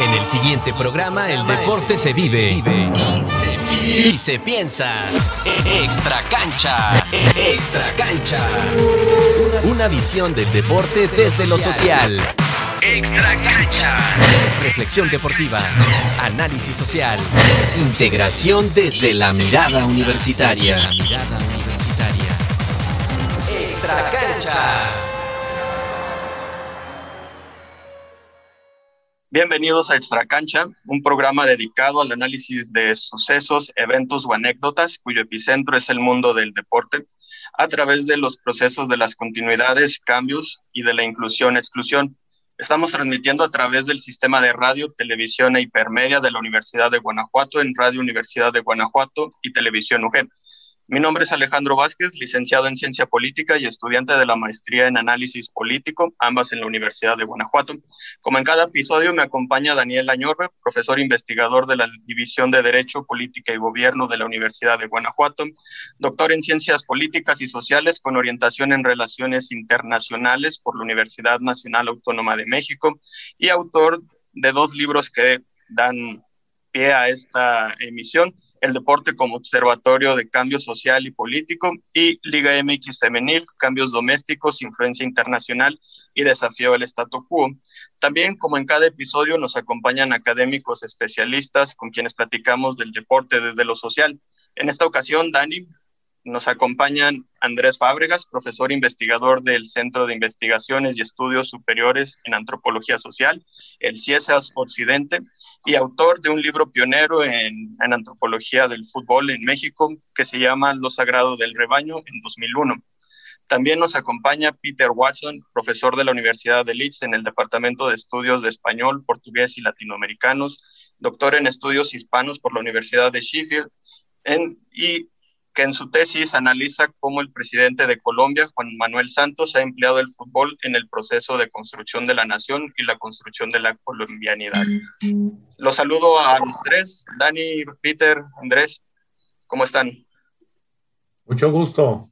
En el siguiente programa, el deporte se vive y se piensa. Extra cancha, extra cancha. Una visión del deporte desde lo social. Extra cancha. Reflexión deportiva, análisis social, integración desde la mirada universitaria. Extra cancha. Bienvenidos a Extra Cancha, un programa dedicado al análisis de sucesos, eventos o anécdotas cuyo epicentro es el mundo del deporte, a través de los procesos de las continuidades, cambios y de la inclusión-exclusión. Estamos transmitiendo a través del sistema de radio, televisión e hipermedia de la Universidad de Guanajuato en Radio Universidad de Guanajuato y Televisión UG. Mi nombre es Alejandro Vázquez, licenciado en Ciencia Política y estudiante de la maestría en Análisis Político, ambas en la Universidad de Guanajuato. Como en cada episodio, me acompaña Daniel Añorbe, profesor investigador de la División de Derecho, Política y Gobierno de la Universidad de Guanajuato, doctor en Ciencias Políticas y Sociales con orientación en Relaciones Internacionales por la Universidad Nacional Autónoma de México y autor de dos libros que dan a esta emisión, el deporte como observatorio de cambio social y político y Liga MX femenil, cambios domésticos, influencia internacional y desafío al statu quo. También, como en cada episodio, nos acompañan académicos especialistas con quienes platicamos del deporte desde lo social. En esta ocasión, Dani, nos acompañan Andrés Fábregas, profesor investigador del Centro de Investigaciones y Estudios Superiores en Antropología Social, el CIESAS Occidente, y autor de un libro pionero en, antropología del fútbol en México que se llama Lo Sagrado del Rebaño en 2001. También nos acompaña Peter Watson, profesor de la Universidad de Leeds en el Departamento de Estudios de Español, Portugués y Latinoamericanos, doctor en Estudios Hispanos por la Universidad de Sheffield y que en su tesis analiza cómo el presidente de Colombia, Juan Manuel Santos, ha empleado el fútbol en el proceso de construcción de la nación y la construcción de la colombianidad. Los saludo a los tres, Dani, Peter, Andrés, ¿cómo están? Mucho gusto.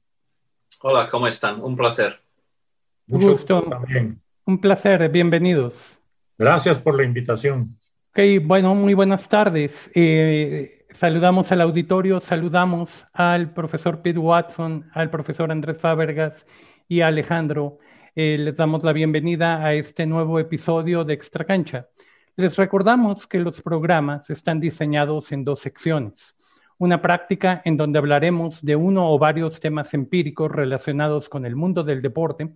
Hola, ¿cómo están? Un placer. Mucho gusto. También. Un placer, bienvenidos. Gracias por la invitación. Ok, bueno, muy buenas tardes. Eh, Saludamos al auditorio, saludamos al profesor Pete Watson, al profesor Andrés Fábregas y a Alejandro. Eh, les damos la bienvenida a este nuevo episodio de Extra Cancha. Les recordamos que los programas están diseñados en dos secciones. Una práctica en donde hablaremos de uno o varios temas empíricos relacionados con el mundo del deporte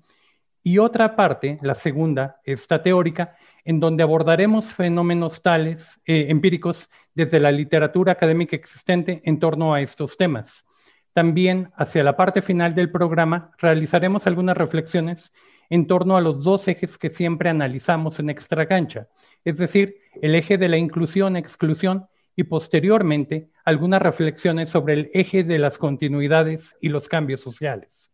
y otra parte, la segunda, esta teórica, en donde abordaremos fenómenos tales, eh, empíricos, desde la literatura académica existente en torno a estos temas. También, hacia la parte final del programa, realizaremos algunas reflexiones en torno a los dos ejes que siempre analizamos en Extra Cancha, es decir, el eje de la inclusión-exclusión y posteriormente algunas reflexiones sobre el eje de las continuidades y los cambios sociales.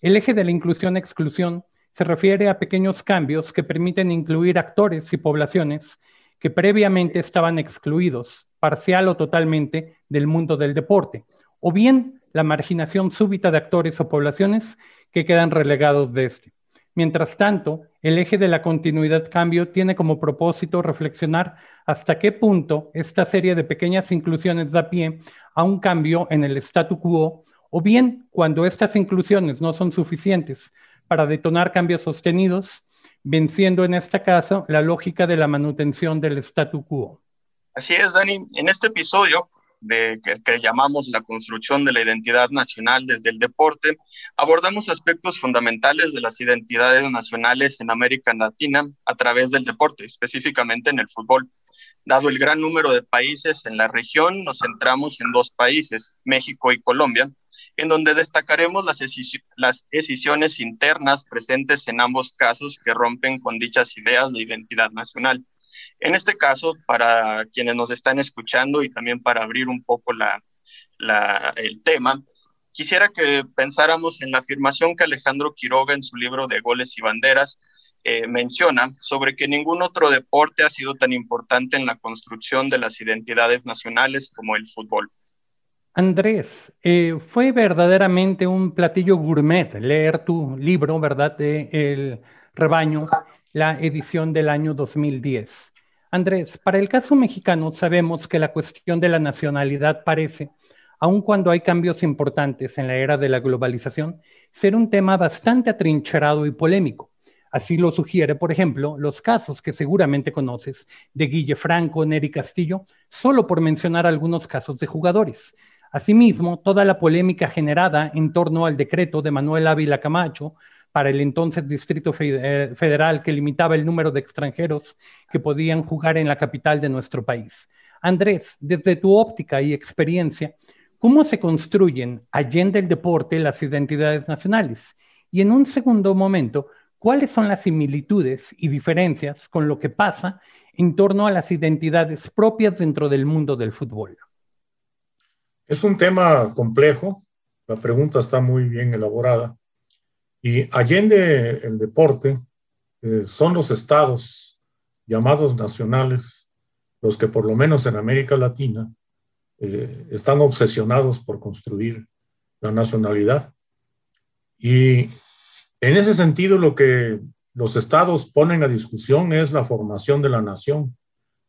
El eje de la inclusión-exclusión se refiere a pequeños cambios que permiten incluir actores y poblaciones que previamente estaban excluidos, parcial o totalmente, del mundo del deporte, o bien la marginación súbita de actores o poblaciones que quedan relegados de este. Mientras tanto, el eje de la continuidad cambio tiene como propósito reflexionar hasta qué punto esta serie de pequeñas inclusiones da pie a un cambio en el statu quo, o bien cuando estas inclusiones no son suficientes para detonar cambios sostenidos, venciendo en este caso la lógica de la manutención del statu quo. Así es, Dani. En este episodio de, que, que, llamamos la construcción de la identidad nacional desde el deporte, abordamos aspectos fundamentales de las identidades nacionales en América Latina a través del deporte, específicamente en el fútbol. Dado el gran número de países en la región, nos centramos en dos países, México y Colombia, en donde destacaremos las, las decisiones internas presentes en ambos casos que rompen con dichas ideas de identidad nacional. En este caso, para quienes nos están escuchando y también para abrir un poco la, el tema, quisiera que pensáramos en la afirmación que Alejandro Quiroga en su libro de Goles y Banderas eh, menciona sobre que ningún otro deporte ha sido tan importante en la construcción de las identidades nacionales como el fútbol. Andrés, eh, fue verdaderamente un platillo gourmet leer tu libro, ¿verdad? De El rebaño, la edición del año 2010. Andrés, para el caso mexicano sabemos que la cuestión de la nacionalidad parece, aun cuando hay cambios importantes en la era de la globalización, ser un tema bastante atrincherado y polémico. Así lo sugiere, por ejemplo, los casos que seguramente conoces de Guille Franco, Neri Castillo, solo por mencionar algunos casos de jugadores. Asimismo, toda la polémica generada en torno al decreto de Manuel Ávila Camacho para el entonces Distrito eh, Federal que limitaba el número de extranjeros que podían jugar en la capital de nuestro país. Andrés, desde tu óptica y experiencia, ¿cómo se construyen allende el deporte las identidades nacionales? Y en un segundo momento, ¿cuáles son las similitudes y diferencias con lo que pasa en torno a las identidades propias dentro del mundo del fútbol? Es un tema complejo, la pregunta está muy bien elaborada. Y allende el deporte, eh, son los estados llamados nacionales los que por lo menos en América Latina eh, están obsesionados por construir la nacionalidad. Y en ese sentido lo que los estados ponen a discusión es la formación de la nación,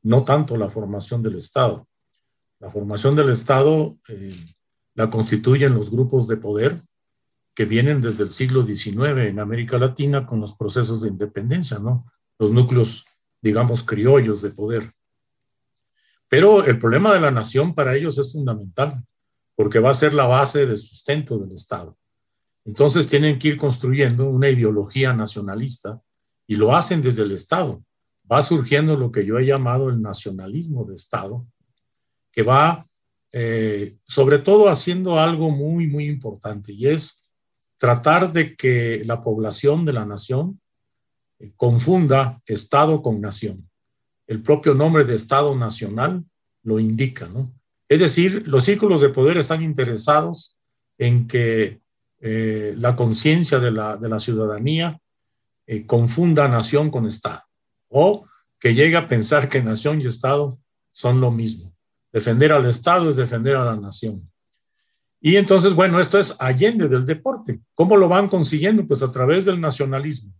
no tanto la formación del Estado. La formación del Estado eh, la constituyen los grupos de poder que vienen desde el siglo XIX en América Latina con los procesos de independencia, ¿no? Los núcleos, digamos, criollos de poder. Pero el problema de la nación para ellos es fundamental, porque va a ser la base de sustento del Estado. Entonces tienen que ir construyendo una ideología nacionalista y lo hacen desde el Estado. Va surgiendo lo que yo he llamado el nacionalismo de Estado, que va eh, sobre todo haciendo algo muy, muy importante y es tratar de que la población de la nación eh, confunda Estado con nación. El propio nombre de Estado nacional lo indica, ¿no? Es decir, los círculos de poder están interesados en que eh, la conciencia de la, ciudadanía confunda nación con Estado o que llegue a pensar que nación y Estado son lo mismo. Defender al Estado es defender a la nación. Y entonces, bueno, esto es allende del deporte. ¿Cómo lo van consiguiendo? Pues a través del nacionalismo,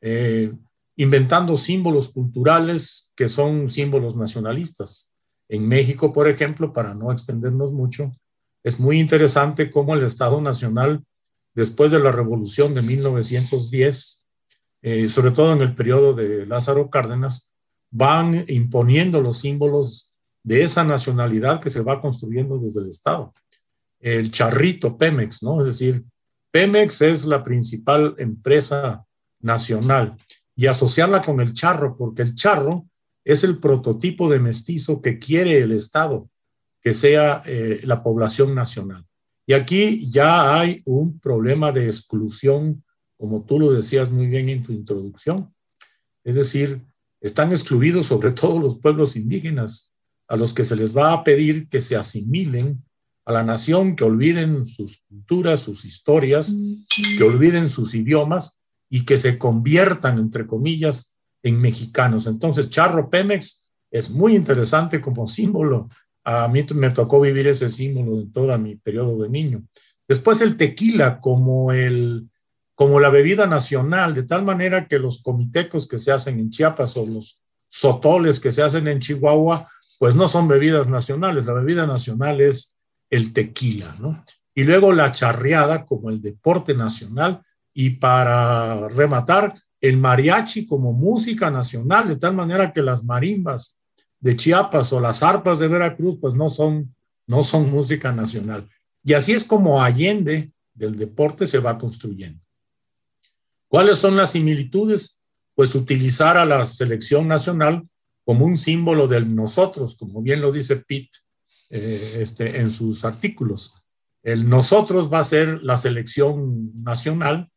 eh, inventando símbolos culturales que son símbolos nacionalistas. En México, por ejemplo, para no extendernos mucho, es muy interesante cómo el Estado Nacional, después de la revolución de 1910, eh, sobre todo en el periodo de Lázaro Cárdenas, van imponiendo los símbolos de esa nacionalidad que se va construyendo desde el Estado. El charrito Pemex, ¿no? Es decir, Pemex es la principal empresa nacional y asociarla con el charro, porque el charro es el prototipo de mestizo que quiere el Estado, que sea eh, la población nacional. Y aquí ya hay un problema de exclusión, como tú lo decías muy bien en tu introducción. Es decir, están excluidos sobre todo los pueblos indígenas a los que se les va a pedir que se asimilen a la nación, que olviden sus culturas, sus historias, que olviden sus idiomas y que se conviertan, entre comillas, en mexicanos. Entonces, Charro Pemex es muy interesante como símbolo. A mí me tocó vivir ese símbolo en todo mi periodo de niño. Después el tequila como, el, como la bebida nacional, de tal manera que los comitecos que se hacen en Chiapas o los sotoles que se hacen en Chihuahua pues no son bebidas nacionales, la bebida nacional es el tequila, ¿no? Y luego la charreada como el deporte nacional y para rematar, el mariachi como música nacional, de tal manera que las marimbas de Chiapas o las arpas de Veracruz, pues no son, no son música nacional. Y así es como Allende del deporte se va construyendo. ¿Cuáles son las similitudes? Pues utilizar a la selección nacional como un símbolo del nosotros, como bien lo dice Pitt eh, este, en sus artículos. El nosotros va a ser la selección nacional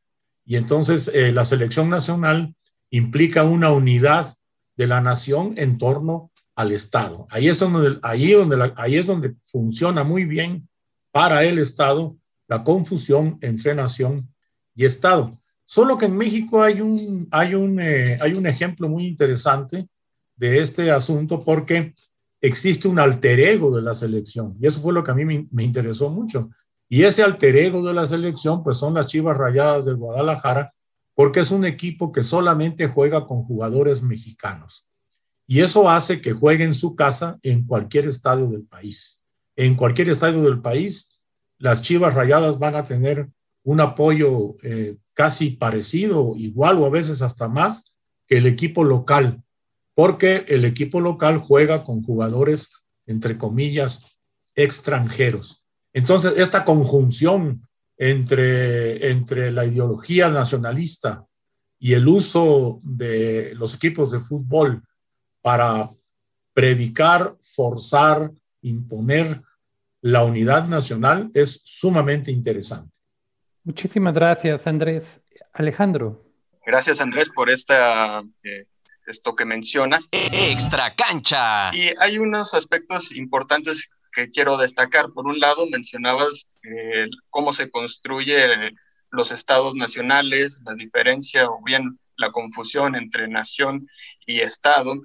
y entonces eh, la selección nacional implica una unidad de la nación en torno al Estado. Ahí es donde, ahí donde, ahí es donde funciona muy bien para el Estado la confusión entre nación y Estado. Solo que en México hay un, hay un, eh, hay un ejemplo muy interesante de este asunto porque existe un alter ego de la selección. Y eso fue lo que a mí me, interesó mucho. Y ese alter ego de la selección, pues son las Chivas Rayadas del Guadalajara, porque es un equipo que solamente juega con jugadores mexicanos. Y eso hace que juegue en su casa en cualquier estadio del país. En cualquier estadio del país, las Chivas Rayadas van a tener un apoyo eh, casi parecido, igual o a veces hasta más que el equipo local, porque el equipo local juega con jugadores, entre comillas, extranjeros. Entonces, esta conjunción entre, entre la ideología nacionalista y el uso de los equipos de fútbol para predicar, forzar, imponer la unidad nacional es sumamente interesante. Muchísimas gracias, Andrés. Alejandro. Gracias, Andrés, por esta, eh, esto que mencionas. Extra cancha. Y hay unos aspectos importantes que quiero destacar. Por un lado, mencionabas eh, cómo se construye los estados nacionales, la diferencia o bien la confusión entre nación y estado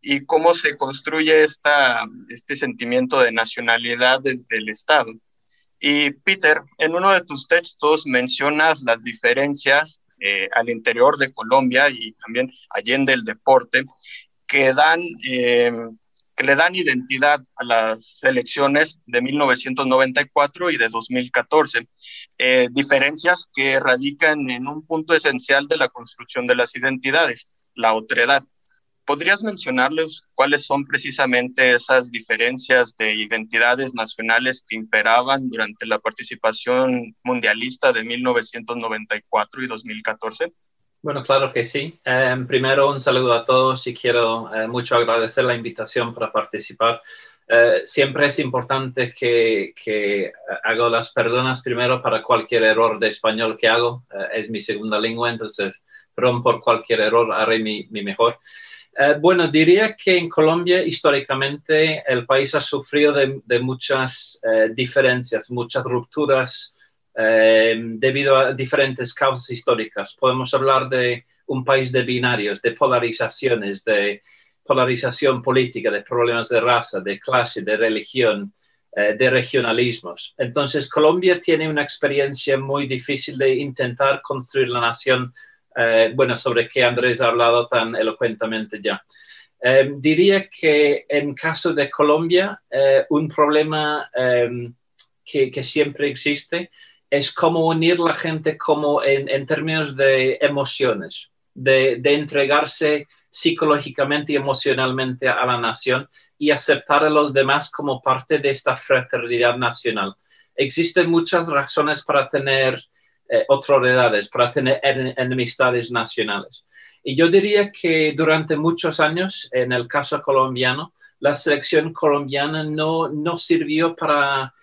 y cómo se construye esta, este sentimiento de nacionalidad desde el Estado. Y Peter, en uno de tus textos mencionas las diferencias eh, al interior de Colombia y también allende el deporte que dan eh, que le dan identidad a las elecciones de 1994 y de 2014. Eh, diferencias que radican en un punto esencial de la construcción de las identidades, la otredad. ¿Podrías mencionarles cuáles son precisamente esas diferencias de identidades nacionales que imperaban durante la participación mundialista de 1994 y 2014? Bueno, claro que sí. Em, primero, un saludo a todos y quiero eh, mucho agradecer la invitación para participar. Eh, siempre es importante que, que, hago las perdonas primero para cualquier error de español que hago. Eh, es mi segunda lengua, entonces, perdón por cualquier error, haré mi, mi mejor. bueno, diría que en Colombia históricamente el país ha sufrido de, de muchas diferencias, muchas rupturas eh, debido a diferentes causas históricas. Podemos hablar de un país de binarios, de polarizaciones, de polarización política, de problemas de raza, de clase, de religión, eh, de regionalismos. Entonces, Colombia tiene una experiencia muy difícil de intentar construir la nación, eh, bueno, sobre que Andrés ha hablado tan elocuentemente ya. diría que en caso de Colombia, un problema que, que, siempre existe es como unir la gente como en, términos de emociones, de, entregarse psicológicamente y emocionalmente a la nación y aceptar a los demás como parte de esta fraternidad nacional. Existen muchas razones para tener eh, para tener enemistades nacionales. Y yo diría que durante muchos años, en el caso colombiano, la selección colombiana no, no sirvió para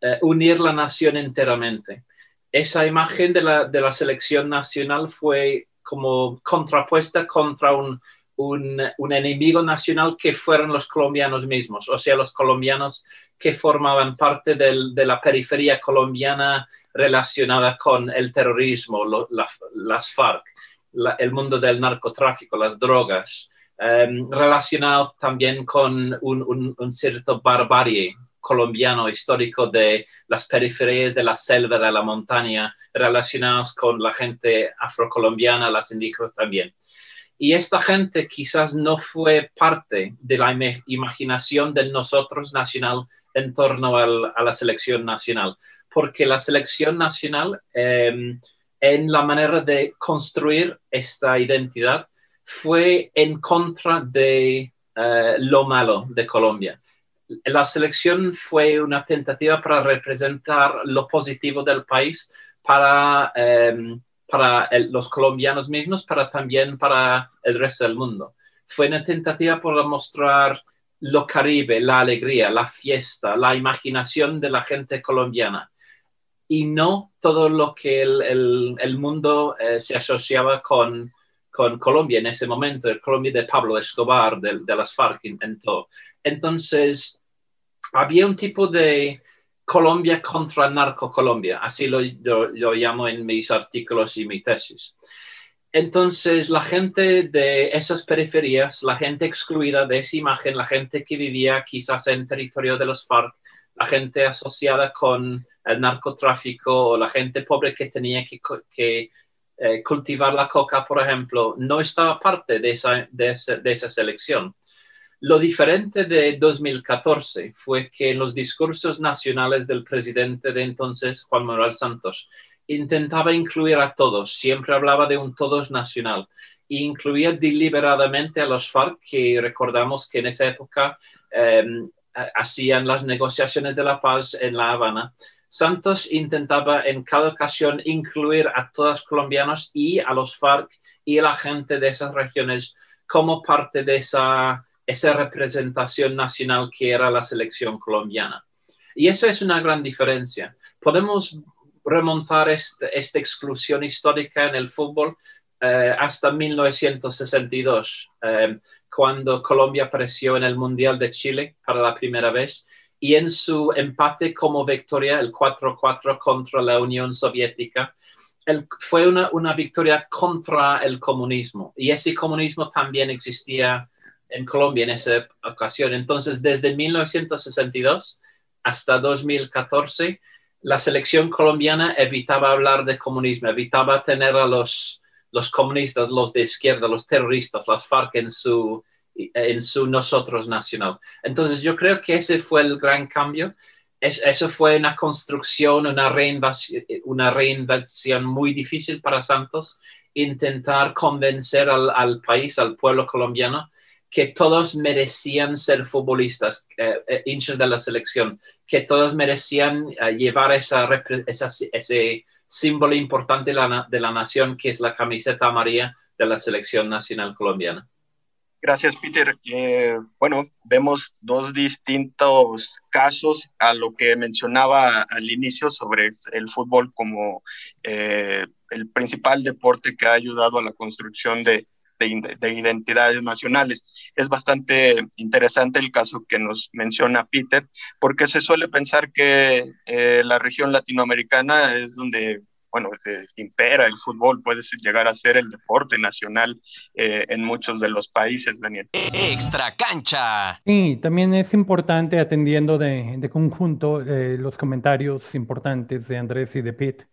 eh, unir la nación enteramente. Esa imagen de la, de la, selección nacional fue como contrapuesta contra un, un, enemigo nacional que fueron los colombianos mismos, o sea, los colombianos que formaban parte de la periferia colombiana relacionada con el terrorismo, las FARC, el mundo del narcotráfico, las drogas, em, relacionado también con un, un, un cierto barbarie colombiano histórico de las periferias de la selva, de la montaña, relacionados con la gente afrocolombiana, las indígenas también. Y esta gente quizás no fue parte de la imaginación de nosotros nacional en torno a la selección nacional, porque la selección nacional, em, en la manera de construir esta identidad, fue en contra de eh, lo malo de Colombia la selección fue una tentativa para representar lo positivo del país para, em, para los colombianos mismos, pero también para el resto del mundo. Fue una tentativa para mostrar lo caribe, la alegría, la fiesta, la imaginación de la gente colombiana y no todo lo que el, mundo eh, se asociaba con, con Colombia en ese momento, el Colombia de Pablo Escobar, de, las FARC en. Entonces, había un tipo de Colombia contra narco-Colombia, así lo, llamo en mis artículos y mi tesis. Entonces, la gente de esas periferias, la gente excluida de esa imagen, la gente que vivía quizás en territorio de los FARC, la gente asociada con el narcotráfico o la gente pobre que tenía que, eh, cultivar la coca, por ejemplo, no estaba parte de esa selección Lo diferente de 2014 fue que en los discursos nacionales del presidente de entonces, Juan Manuel Santos, intentaba incluir a todos, siempre hablaba de un todos nacional, e incluía deliberadamente a los FARC, que recordamos que en esa época em, hacían las negociaciones de la paz en La Habana. Santos intentaba en cada ocasión incluir a todos los colombianos y a los FARC y a la gente de esas regiones como parte de esa, esa representación nacional que era la selección colombiana. Y eso es una gran diferencia. Podemos remontar este, esta exclusión histórica en el fútbol eh, hasta 1962, eh, cuando Colombia apareció en el Mundial de Chile para la primera vez y en su empate como victoria, el 4-4 contra la Unión Soviética, fue una, una, victoria contra el comunismo y ese comunismo también existía en Colombia en esa ocasión. Entonces, desde 1962 hasta 2014, la selección colombiana evitaba hablar de comunismo, evitaba tener a los, los comunistas, los de izquierda, los terroristas, las FARC en su, en su nosotros nacional. Entonces yo creo que ese fue el gran cambio. Es, eso fue una construcción, una reinvasión, una reinvención muy difícil para Santos, intentar convencer al, al país, al pueblo colombiano, que todos merecían ser futbolistas, eh, eh, hinchas de la selección, que todos merecían eh, llevar esa, ese símbolo importante de la, de la nación, que es la camiseta amarilla de la selección nacional colombiana. Gracias, Peter. bueno, vemos dos distintos casos a lo que mencionaba al inicio sobre el fútbol como el principal deporte que ha ayudado a la construcción de, de, identidades nacionales. Es bastante interesante el caso que nos menciona Peter, porque se suele pensar que eh, la región latinoamericana es donde bueno, se impera el fútbol, puede llegar a ser el deporte nacional eh, en muchos de los países, Daniel. Extra cancha. Sí, también es importante, atendiendo de, de conjunto eh, los comentarios importantes de Andrés y de Pete,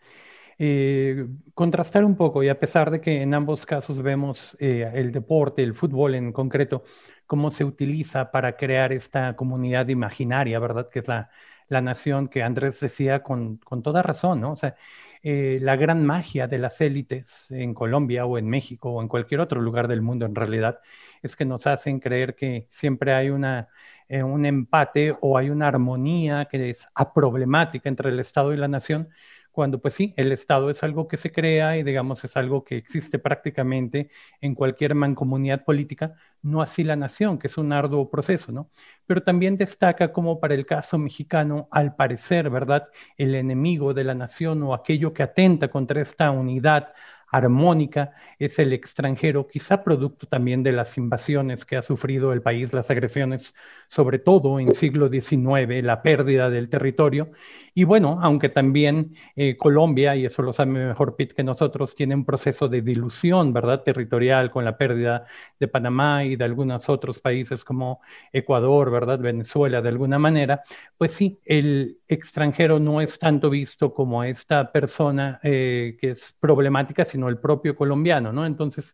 eh, contrastar un poco y a pesar de que en ambos casos vemos eh, el deporte, el fútbol en concreto, cómo se utiliza para crear esta comunidad imaginaria, ¿verdad? Que es la, la nación que Andrés decía con, con toda razón, ¿no? O sea, eh, la gran magia de las élites en Colombia o en México o en cualquier otro lugar del mundo en realidad es que nos hacen creer que siempre hay una, un empate o hay una armonía que es aproblemática entre el Estado y la nación, cuando pues sí, el Estado es algo que se crea y digamos es algo que existe prácticamente en cualquier mancomunidad política, no así la nación, que es un arduo proceso, ¿no? Pero también destaca como para el caso mexicano, al parecer, ¿verdad? El enemigo de la nación o aquello que atenta contra esta unidad armónica es el extranjero, quizá producto también de las invasiones que ha sufrido el país, las agresiones, sobre todo en siglo XIX, la pérdida del territorio. Y bueno, aunque también eh, Colombia, y eso lo sabe mejor Pitt que nosotros, tiene un proceso de dilución, ¿verdad?, territorial con la pérdida de Panamá y de algunos otros países como Ecuador, ¿verdad?, Venezuela, de alguna manera, pues sí, el extranjero no es tanto visto como esta persona eh, que es problemática, sino el propio colombiano, ¿no? Entonces,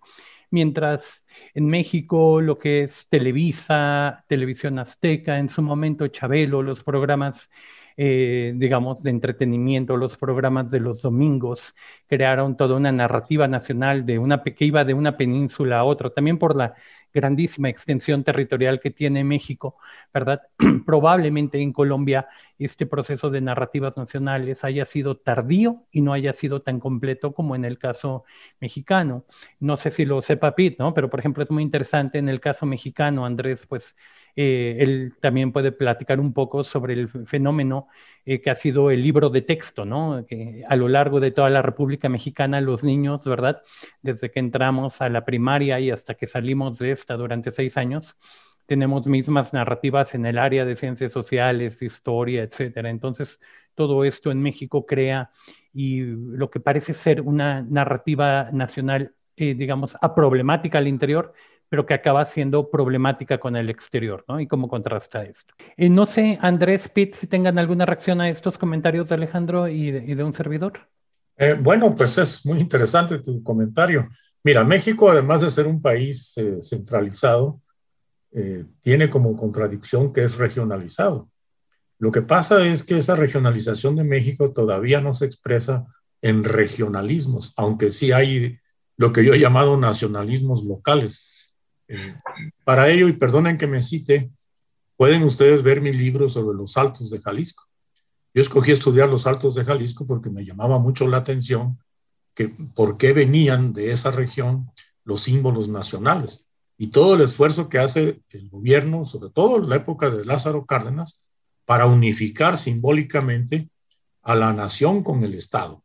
mientras en México lo que es Televisa, Televisión Azteca, en su momento Chabelo, los programas eh, digamos, de entretenimiento, los programas de los domingos crearon toda una narrativa nacional de una que iba de una península a otra, también por la grandísima extensión territorial que tiene México, ¿verdad? Probablemente en Colombia este proceso de narrativas nacionales haya sido tardío y no haya sido tan completo como en el caso mexicano. No sé si lo sepa Pete, ¿no? Pero por ejemplo es muy interesante en el caso mexicano, Andrés, pues eh, él también puede platicar un poco sobre el fenómeno eh, que ha sido el libro de texto, ¿no? Que a lo largo de toda la República Mexicana los niños, ¿verdad? Desde que entramos a la primaria y hasta que salimos de esta durante seis años, tenemos mismas narrativas en el área de ciencias sociales, historia, etcétera. Entonces, todo esto en México crea y lo que parece ser una narrativa nacional, eh, digamos, problemática al interior, pero que acaba siendo problemática con el exterior, ¿no? Y cómo contrasta esto. Eh, no sé, Andrés, Pitt, si tengan alguna reacción a estos comentarios de Alejandro y de, un servidor. Eh, bueno, pues es muy interesante tu comentario. Mira, México, además de ser un país eh, centralizado, eh, tiene como contradicción que es regionalizado. Lo que pasa es que esa regionalización de México todavía no se expresa en regionalismos, aunque sí hay lo que yo he llamado nacionalismos locales. Para ello, y perdonen que me cite, pueden ustedes ver mi libro sobre los altos de Jalisco. Yo escogí estudiar los altos de Jalisco porque me llamaba mucho la atención que por qué venían de esa región los símbolos nacionales y todo el esfuerzo que hace el gobierno, sobre todo en la época de Lázaro Cárdenas, para unificar simbólicamente a la nación con el Estado.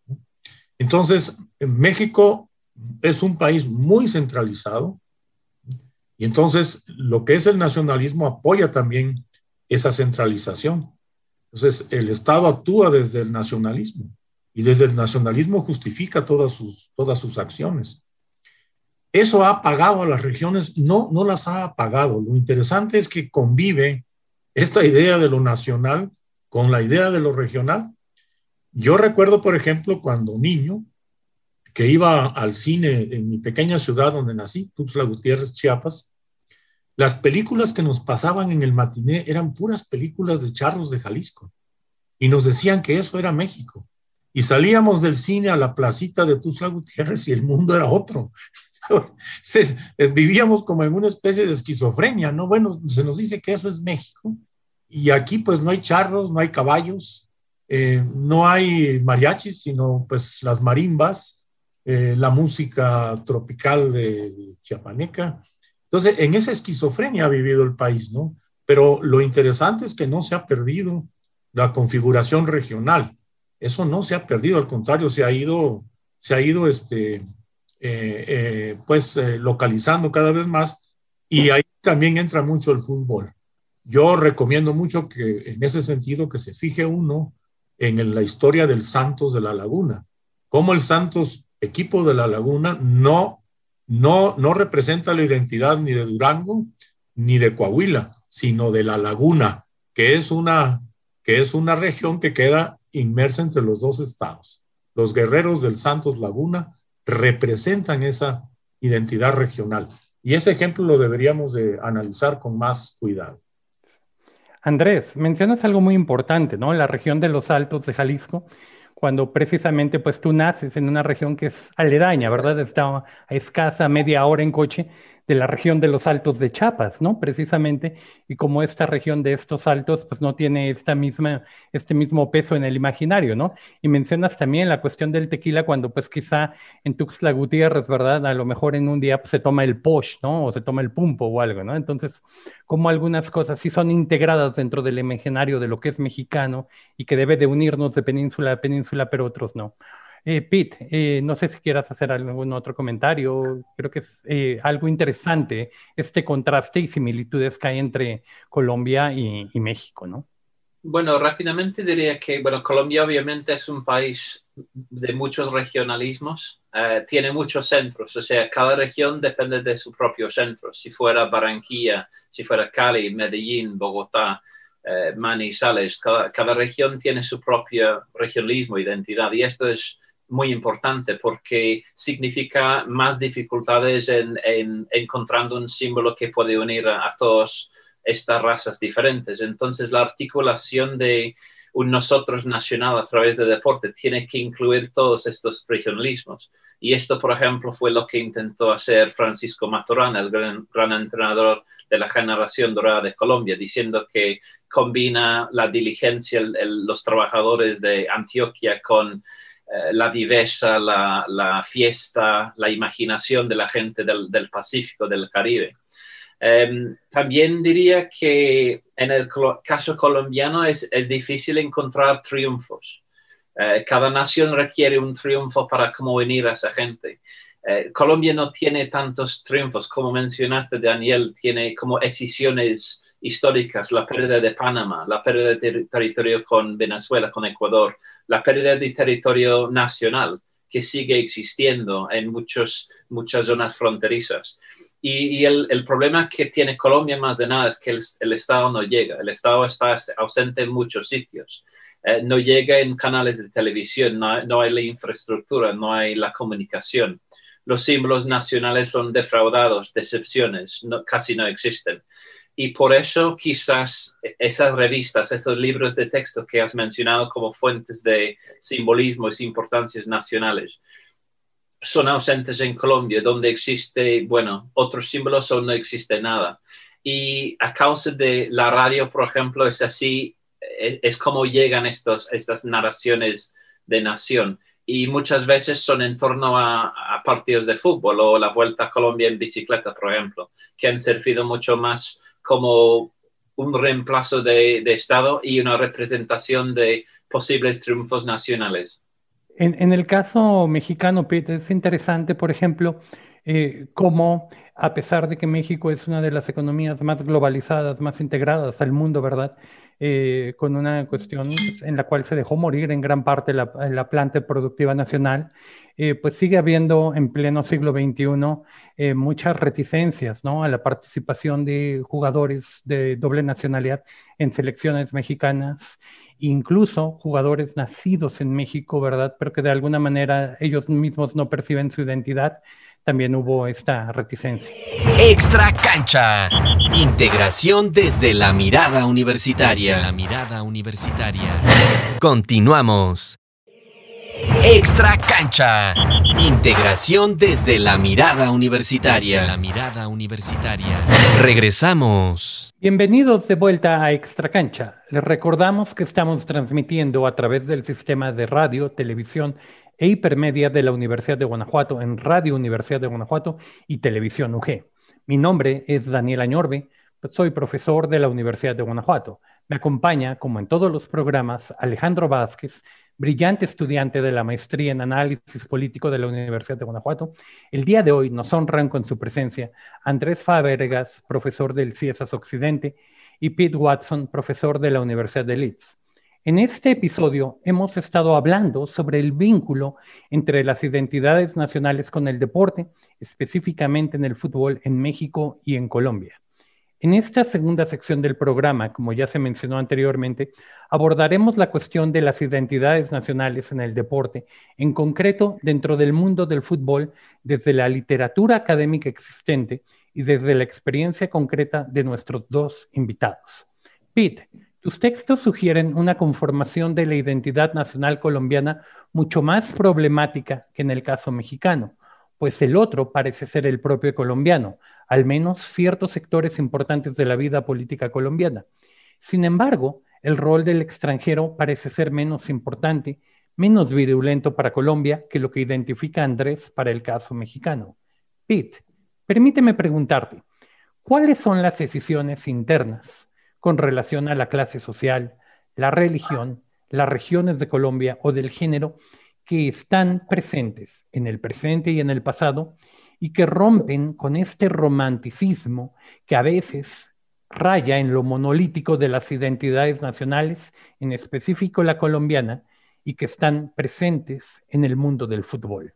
Entonces, México es un país muy centralizado y entonces lo que es el nacionalismo apoya también esa centralización. Entonces, el Estado actúa desde el nacionalismo y desde el nacionalismo justifica todas sus, todas sus acciones. ¿Eso ha apagado a las regiones? No, no las ha apagado. Lo interesante es que convive esta idea de lo nacional con la idea de lo regional. Yo recuerdo, por ejemplo, cuando niño, que iba al cine en mi pequeña ciudad donde nací, Tuxtla Gutiérrez, Chiapas, las películas que nos pasaban en el matiné eran puras películas de charros de Jalisco y nos decían que eso era México. Y salíamos del cine a la placita de Tuxtla Gutiérrez y el mundo era otro. vivíamos como en una especie de esquizofrenia, ¿no? Bueno, se nos dice que eso es México y aquí pues no hay charros, no hay caballos, eh, no hay mariachis, sino pues las marimbas, eh, la música tropical de Chiapaneca, entonces, en esa esquizofrenia ha vivido el país, ¿no? Pero lo interesante es que no se ha perdido la configuración regional. Eso no se ha perdido, al contrario, se ha ido, se ha ido este, eh, eh, pues, localizando cada vez más y ahí también entra mucho el fútbol. Yo recomiendo mucho que en ese sentido que se fije uno en la historia del Santos de la Laguna, cómo el Santos, equipo de la Laguna, no no, no representa la identidad ni de Durango ni de Coahuila, sino de la laguna, que es una, que es una región que queda inmersa entre los dos estados. Los guerreros del Santos Laguna representan esa identidad regional. Y ese ejemplo lo deberíamos de analizar con más cuidado. Andrés, mencionas algo muy importante, ¿no? La región de los Altos de Jalisco cuando precisamente pues tú naces en una región que es aledaña, ¿verdad? Está a escasa media hora en coche de la región de los Altos de Chiapas, ¿no? Precisamente, y como esta región de estos altos, pues no tiene esta misma, este mismo peso en el imaginario, ¿no? Y mencionas también la cuestión del tequila cuando pues quizá en Tuxtla Gutiérrez, ¿verdad? A lo mejor en un día pues, se toma el posh, ¿no? O se toma el pumpo o algo, ¿no? Entonces, como algunas cosas sí son integradas dentro del imaginario de lo que es mexicano y que debe de unirnos de península a península, pero otros no. Eh, Pete, eh, no sé si quieras hacer algún otro comentario. Creo que es eh, algo interesante este contraste y similitudes que hay entre Colombia y, México, ¿no? Bueno, rápidamente diría que, bueno, Colombia obviamente es un país de muchos regionalismos, tiene muchos centros, o sea, cada región depende de su propio centro. Si fuera Barranquilla, si fuera Cali, Medellín, Bogotá, Manizales, cada, cada, región tiene su propio regionalismo, identidad, y esto es muy importante porque significa más dificultades en, encontrando un símbolo que puede unir a, todas estas razas diferentes. Entonces, la articulación de un nosotros nacional a través de deporte tiene que incluir todos estos regionalismos. Y esto, por ejemplo, fue lo que intentó hacer Francisco Maturana, el gran, entrenador de la generación dorada de Colombia, diciendo que combina la diligencia, los trabajadores de Antioquia con la viveza, la, fiesta, la imaginación de la gente del, Pacífico, del Caribe. Em, también diría que en el caso colombiano es, difícil encontrar triunfos. Eh, cada nación requiere un triunfo para como unir a esa gente. Eh, Colombia no tiene tantos triunfos, como mencionaste, Daniel, tiene como decisiones históricas, la pérdida de Panamá, la pérdida de territorio con Venezuela, con Ecuador, la pérdida de territorio nacional que sigue existiendo en muchos, muchas zonas fronterizas. Y, el, problema que tiene Colombia más de nada es que el, Estado no llega, el Estado está ausente en muchos sitios. Eh, no llega en canales de televisión, no, no hay la infraestructura, no hay la comunicación. los símbolos nacionales son defraudados, decepciones, casi no existen. Y por eso quizás esas revistas, esos libros de texto que has mencionado como fuentes de simbolismo y importancias nacionales, son ausentes en Colombia, donde existe, bueno, otros símbolos o no existe nada. Y a causa de la radio, por ejemplo, es así, e, es, como llegan estos, estas narraciones de nación. Y muchas veces son en torno a, a, partidos de fútbol o la Vuelta a Colombia en bicicleta, por ejemplo, que han servido mucho más como un reemplazo de, Estado y una representación de posibles triunfos nacionales. En, el caso mexicano, Peter, es interesante, por ejemplo, eh, cómo, a pesar de que México es una de las economías más globalizadas, más integradas al mundo, ¿verdad? Eh, con una cuestión en la cual se dejó morir en gran parte la, la planta productiva nacional, eh, pues sigue habiendo en pleno siglo XXI eh, muchas reticencias ¿no? a la participación de jugadores de doble nacionalidad en selecciones mexicanas, incluso jugadores nacidos en México, ¿verdad? Pero que de alguna manera ellos mismos no perciben su identidad también hubo esta reticencia. Extra cancha. Integración desde la mirada universitaria. la mirada universitaria. Continuamos. Extra cancha. Integración desde la mirada universitaria. la mirada universitaria. Regresamos. Bienvenidos de vuelta a Extra Cancha. Les recordamos que estamos transmitiendo a través del sistema de radio, televisión e hipermedia de la Universidad de Guanajuato en Radio Universidad de Guanajuato y Televisión UG. Mi nombre es Daniel Añorbe, soy profesor de la Universidad de Guanajuato. Me acompaña, como en todos los programas, Alejandro Vázquez, brillante estudiante de la maestría en análisis político de la Universidad de Guanajuato. El día de hoy nos honran con su presencia Andrés Fábregas, profesor del CIESAS Occidente, y Pete Watson, profesor de la Universidad de Leeds. En este episodio hemos estado hablando sobre el vínculo entre las identidades nacionales con el deporte, específicamente en el fútbol en México y en Colombia. En esta segunda sección del programa, como ya se mencionó anteriormente, abordaremos la cuestión de las identidades nacionales en el deporte, en concreto dentro del mundo del fútbol, desde la literatura académica existente y desde la experiencia concreta de nuestros dos invitados. Pete, tus textos sugieren una conformación de la identidad nacional colombiana mucho más problemática que en el caso mexicano, pues el otro parece ser el propio colombiano, al menos ciertos sectores importantes de la vida política colombiana. Sin embargo, el rol del extranjero parece ser menos importante, menos virulento para Colombia que lo que identifica Andrés para el caso mexicano. Pete, permíteme preguntarte, ¿cuáles son las decisiones internas con relación a la clase social, la religión, las regiones de Colombia o del género que están presentes en el presente y en el pasado y que rompen con este romanticismo que a veces raya en lo monolítico de las identidades nacionales, en específico la colombiana, y que están presentes en el mundo del fútbol.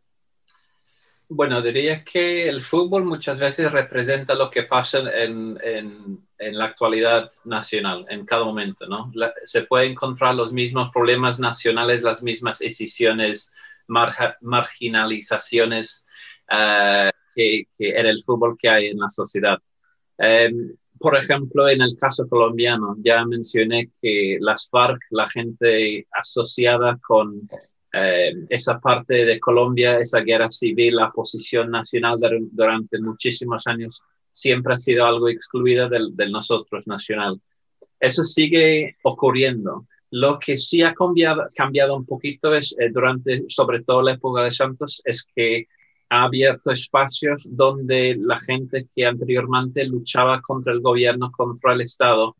Bueno, diría que el fútbol muchas veces representa lo que pasa en, en, la actualidad nacional, en cada momento, ¿no? se pueden encontrar los mismos problemas nacionales, las mismas decisiones, marginalizaciones eh, que, en el fútbol que hay en la sociedad. Em, por ejemplo, en el caso colombiano, ya mencioné que las FARC, la gente asociada con eh, esa parte de Colombia, esa guerra civil, la posición nacional durante muchísimos años siempre ha sido algo excluida del, nosotros nacional. Eso sigue ocurriendo. Lo que sí ha cambiado, cambiado un poquito es eh, durante, sobre todo la época de Santos, es que ha abierto espacios donde la gente que anteriormente luchaba contra el gobierno, contra el Estado,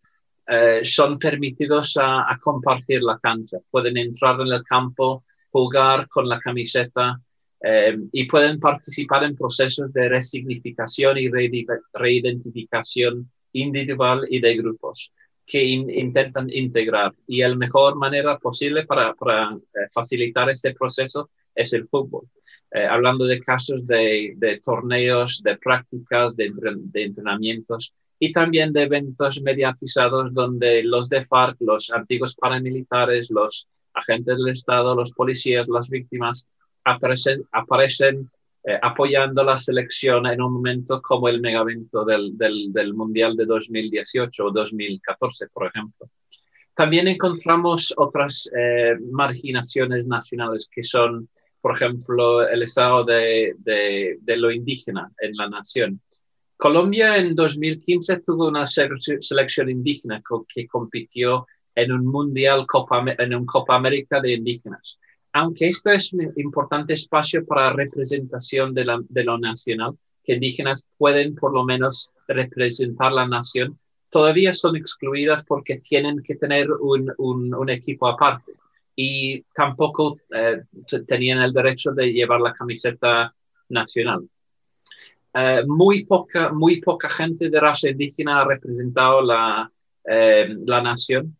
eh, son permitidos a, a, compartir la cancha. Pueden entrar en el campo jugar con la camiseta eh, y pueden participar en procesos de resignificación y reidentificación individual y de grupos que intentan integrar. Y la mejor manera posible para, para eh, facilitar este proceso es el fútbol. Eh, hablando de casos de, de, torneos, de prácticas, de, de entrenamientos y también de eventos mediatizados donde los de FARC, los antiguos paramilitares, los agentes del Estado, los policías, las víctimas, aparecen, aparecen eh, apoyando la selección en un momento como el megavento del, del, Mundial de 2018 o 2014, por ejemplo. También encontramos otras eh, marginaciones nacionales que son, por ejemplo, el estado de, de, lo indígena en la nación. Colombia en 2015 tuvo una selección indígena que compitió en un Mundial Copa, en un Copa América de Indígenas. Aunque esto es un importante espacio para representación de, la, de lo nacional, que indígenas pueden por lo menos representar la nación, todavía son excluidas porque tienen que tener un, un, equipo aparte. Y tampoco eh, tenían el derecho de llevar la camiseta nacional. Eh, muy, poca, muy poca gente de raza indígena ha representado la, eh, la nación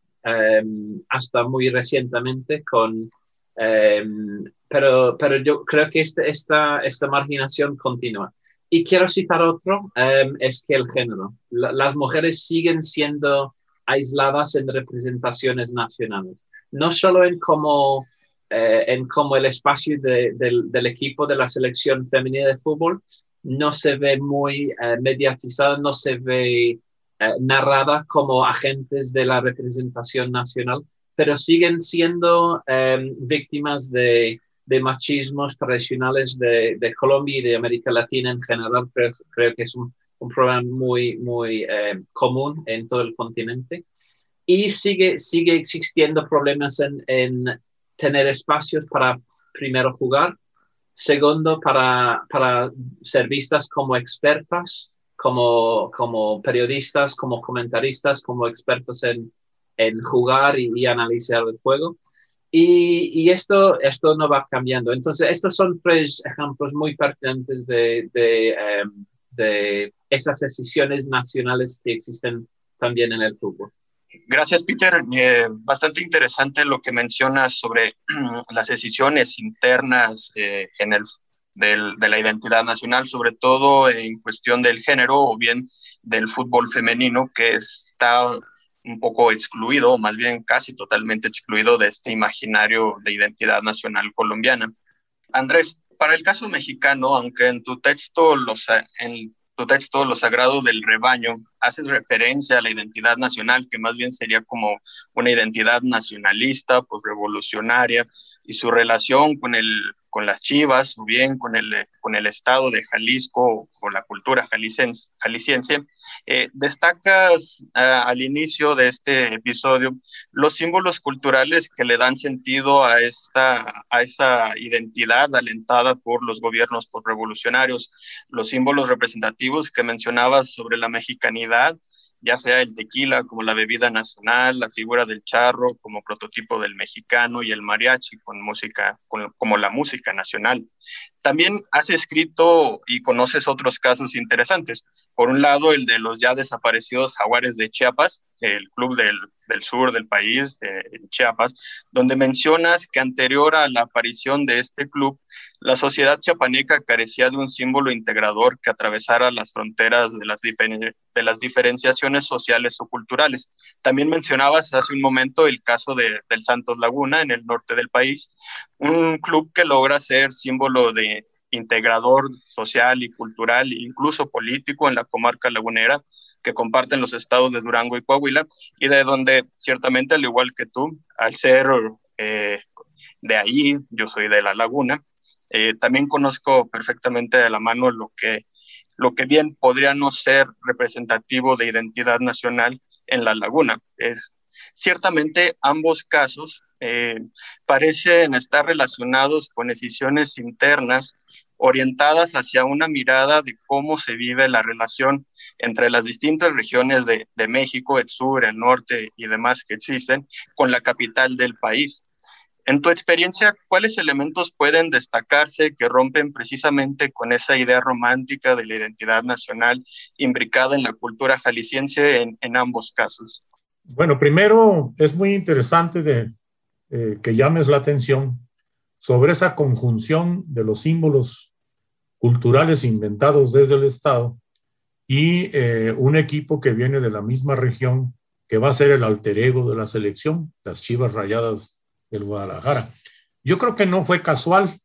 hasta muy recientemente con Em, pero, pero yo creo que este, esta, esta marginación continúa. Y quiero citar otro, em, es que el género. las mujeres siguen siendo aisladas en representaciones nacionales, no solo en cómo, eh, en cómo el espacio del, del, equipo de la selección femenina de fútbol no se ve muy eh, mediatizada, no se ve eh, narrada como agentes de la representación nacional, pero siguen siendo em, víctimas de, machismos tradicionales de, Colombia y de América Latina en general. Creo, creo que es un, problema muy, muy em, común en todo el continente. Y sigue, sigue existiendo problemas en, en tener espacios para, primero, jugar, segundo, para, para ser vistas como expertas, como, como periodistas, como comentaristas, como expertos en, en jugar y, analizar el juego. Y, esto, esto no va cambiando. Entonces, estos son tres ejemplos muy pertinentes de, de, em, esas decisiones nacionales que existen también en el fútbol. Gracias, Peter. Eh, bastante interesante lo que mencionas sobre las decisiones internas eh, en el, de la identidad nacional, sobre todo en cuestión del género o bien del fútbol femenino, que está un poco excluido, o más bien casi totalmente excluido de este imaginario de identidad nacional colombiana. Andrés, para el caso mexicano, aunque en tu texto, los, en tu texto Lo Sagrado del Rebaño haces referencia a la identidad nacional, que más bien sería como una identidad nacionalista, pues revolucionaria, y su relación con el con las Chivas o bien con el, con el estado de Jalisco o la cultura jalisciense. jalisciense. Eh, destacas ah, al inicio de este episodio los símbolos culturales que le dan sentido a, esta, a esa identidad alentada por los gobiernos postrevolucionarios, los símbolos representativos que mencionabas sobre la mexicanidad ya sea el tequila como la bebida nacional, la figura del charro como prototipo del mexicano y el mariachi con música, como la música nacional. También has escrito y conoces otros casos interesantes. Por un lado, el de los ya desaparecidos jaguares de Chiapas, el club del, del sur del país, de Chiapas, donde mencionas que anterior a la aparición de este club, la sociedad chiapaneca carecía de un símbolo integrador que atravesara las fronteras de las, de las diferenciaciones sociales o culturales. También mencionabas hace un momento el caso de, del Santos Laguna en el norte del país, un club que logra ser símbolo de integrador social y cultural, incluso político en la comarca lagunera, que comparten los estados de Durango y Coahuila, y de donde ciertamente, al igual que tú, al ser eh, de ahí, yo soy de la laguna, eh, también conozco perfectamente de la mano lo que, lo que bien podría no ser representativo de identidad nacional en la laguna. Es, ciertamente ambos casos eh, parecen estar relacionados con decisiones internas orientadas hacia una mirada de cómo se vive la relación entre las distintas regiones de, de México, el sur, el norte y demás que existen, con la capital del país. En tu experiencia, ¿cuáles elementos pueden destacarse que rompen precisamente con esa idea romántica de la identidad nacional imbricada en la cultura jalisciense en, ambos casos? Bueno, primero es muy interesante de, eh, que llames la atención sobre esa conjunción de los símbolos culturales inventados desde el Estado y eh, un equipo que viene de la misma región que va a ser el alter ego de la selección, las Chivas Rayadas del Guadalajara. Yo creo que no fue casual,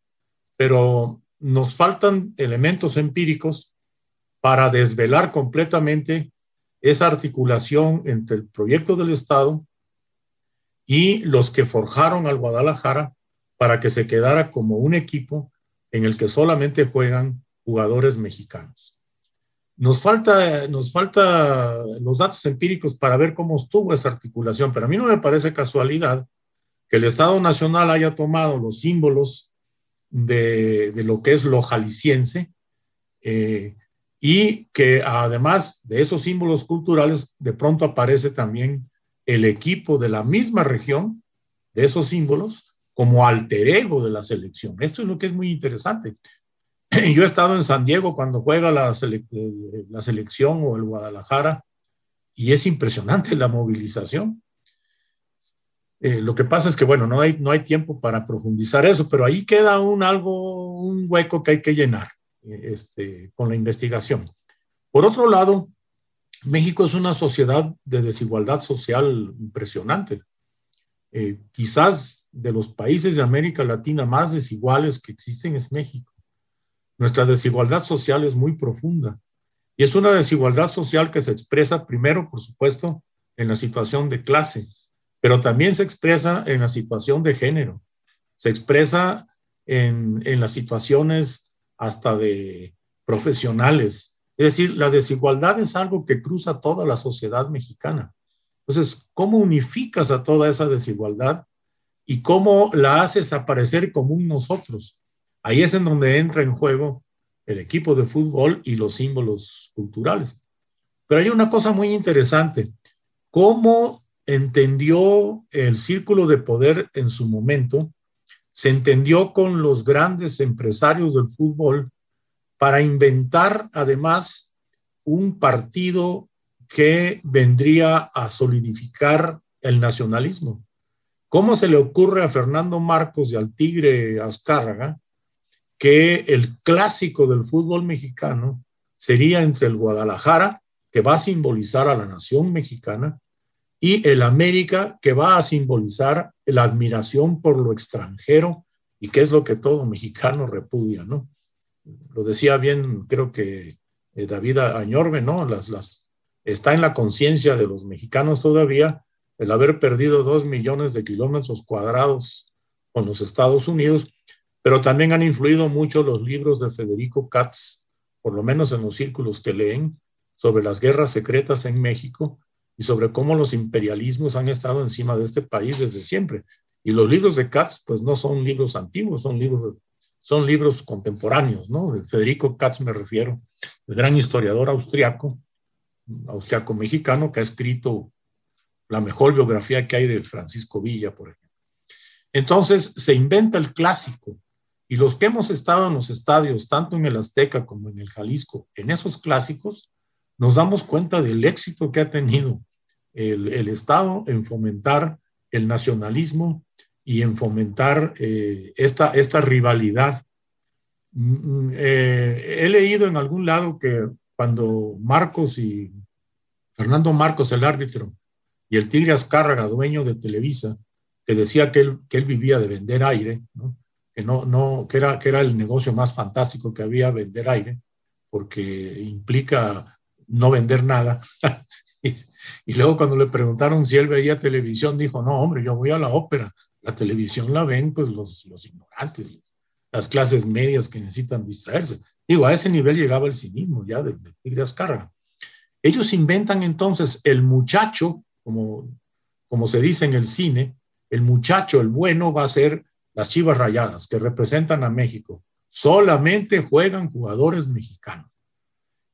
pero nos faltan elementos empíricos para desvelar completamente esa articulación entre el proyecto del Estado y los que forjaron al Guadalajara para que se quedara como un equipo en el que solamente juegan jugadores mexicanos. Nos falta, nos falta los datos empíricos para ver cómo estuvo esa articulación, pero a mí no me parece casualidad que el Estado Nacional haya tomado los símbolos de, lo que es lo jalisciense eh, y que además de esos símbolos culturales, de pronto aparece también el equipo de la misma región, de esos símbolos, como alter ego de la selección. Esto es lo que es muy interesante. Yo he estado en San Diego cuando juega la, la selección o el Guadalajara y es impresionante la movilización. Eh, lo que pasa es que, bueno, no hay, no hay tiempo para profundizar eso, pero ahí queda un algo, un hueco que hay que llenar eh, este, con la investigación. Por otro lado, México es una sociedad de desigualdad social impresionante. Eh, quizás de los países de América Latina más desiguales que existen es México. Nuestra desigualdad social es muy profunda y es una desigualdad social que se expresa primero, por supuesto, en la situación de clase, pero también se expresa en la situación de género, se expresa en, en las situaciones hasta de profesionales. Es decir, la desigualdad es algo que cruza toda la sociedad mexicana. Entonces, ¿cómo unificas a toda esa desigualdad y cómo la haces aparecer como nosotros? Ahí es en donde entra en juego el equipo de fútbol y los símbolos culturales. Pero hay una cosa muy interesante. ¿Cómo entendió el círculo de poder en su momento? Se entendió con los grandes empresarios del fútbol para inventar además un partido que vendría a solidificar el nacionalismo. ¿Cómo se le ocurre a Fernando Marcos y al Tigre Azcárraga que el clásico del fútbol mexicano sería entre el Guadalajara, que va a simbolizar a la nación mexicana, y el América, que va a simbolizar la admiración por lo extranjero y que es lo que todo mexicano repudia, ¿no? Lo decía bien, creo que eh, David Añorbe, ¿no? Las, las, está en la conciencia de los mexicanos todavía el haber perdido dos millones de kilómetros cuadrados con los Estados Unidos, pero también han influido mucho los libros de Federico Katz, por lo menos en los círculos que leen, sobre las guerras secretas en México y sobre cómo los imperialismos han estado encima de este país desde siempre. Y los libros de Katz, pues no son libros antiguos, son libros, son libros contemporáneos, ¿no? De Federico Katz me refiero, el gran historiador austriaco, austriaco mexicano que ha escrito la mejor biografía que hay de Francisco Villa, por ejemplo. Entonces se inventa el clásico y los que hemos estado en los estadios, tanto en el Azteca como en el Jalisco, en esos clásicos, nos damos cuenta del éxito que ha tenido el, Estado en fomentar el nacionalismo y en fomentar eh, esta, esta rivalidad. Mm, mm, eh, he leído en algún lado que cuando Marcos y Fernando Marcos, el árbitro, y el Tigre Azcárraga, dueño de Televisa, que decía que él, que él vivía de vender aire, Que, no, no, que, era, que era el negocio más fantástico que había vender aire, porque implica no vender nada. y, luego cuando le preguntaron si él veía televisión, dijo, no, hombre, yo voy a la ópera. La televisión la ven pues los, los ignorantes, las clases medias que necesitan distraerse. Digo, a ese nivel llegaba el cinismo ya de, Tigre Azcárraga. Ellos inventan entonces el muchacho, como, como se dice en el cine, el muchacho, el bueno, va a ser las Chivas Rayadas, que representan a México. Solamente juegan jugadores mexicanos.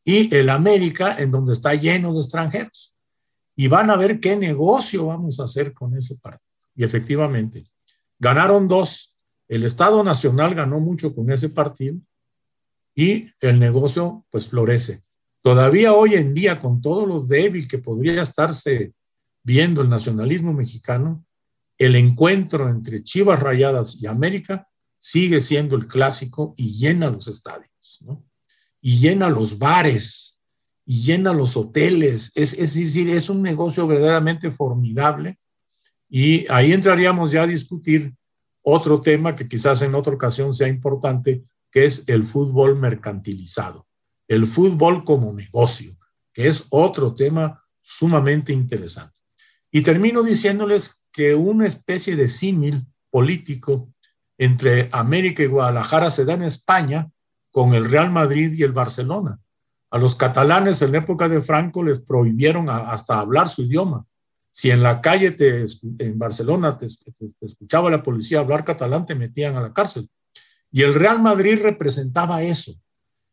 Y el América, en donde está lleno de extranjeros. Y van a ver qué negocio vamos a hacer con ese partido. Y efectivamente, ganaron dos. El Estado Nacional ganó mucho con ese partido y el negocio pues florece. Todavía hoy en día, con todo lo débil que podría estarse viendo el nacionalismo mexicano, el encuentro entre Chivas Rayadas y América sigue siendo el clásico y llena los estadios. Y llena los bares, y llena los hoteles. Es, es decir, es un negocio verdaderamente formidable. Y ahí entraríamos ya a discutir otro tema que quizás en otra ocasión sea importante, que es el fútbol mercantilizado, el fútbol como negocio, que es otro tema sumamente interesante. Y termino diciéndoles que una especie de símil político entre América y Guadalajara se da en España con el Real Madrid y el Barcelona. A los catalanes en la época de Franco les prohibieron hasta hablar su idioma. Si en la calle te, en Barcelona te, escuchaba la policía hablar catalán, te metían a la cárcel. Y el Real Madrid representaba eso.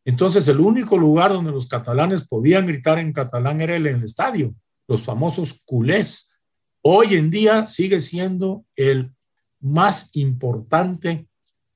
Entonces, el único lugar donde los catalanes podían gritar en catalán era en el estadio, los famosos culés. Hoy en día sigue siendo el más importante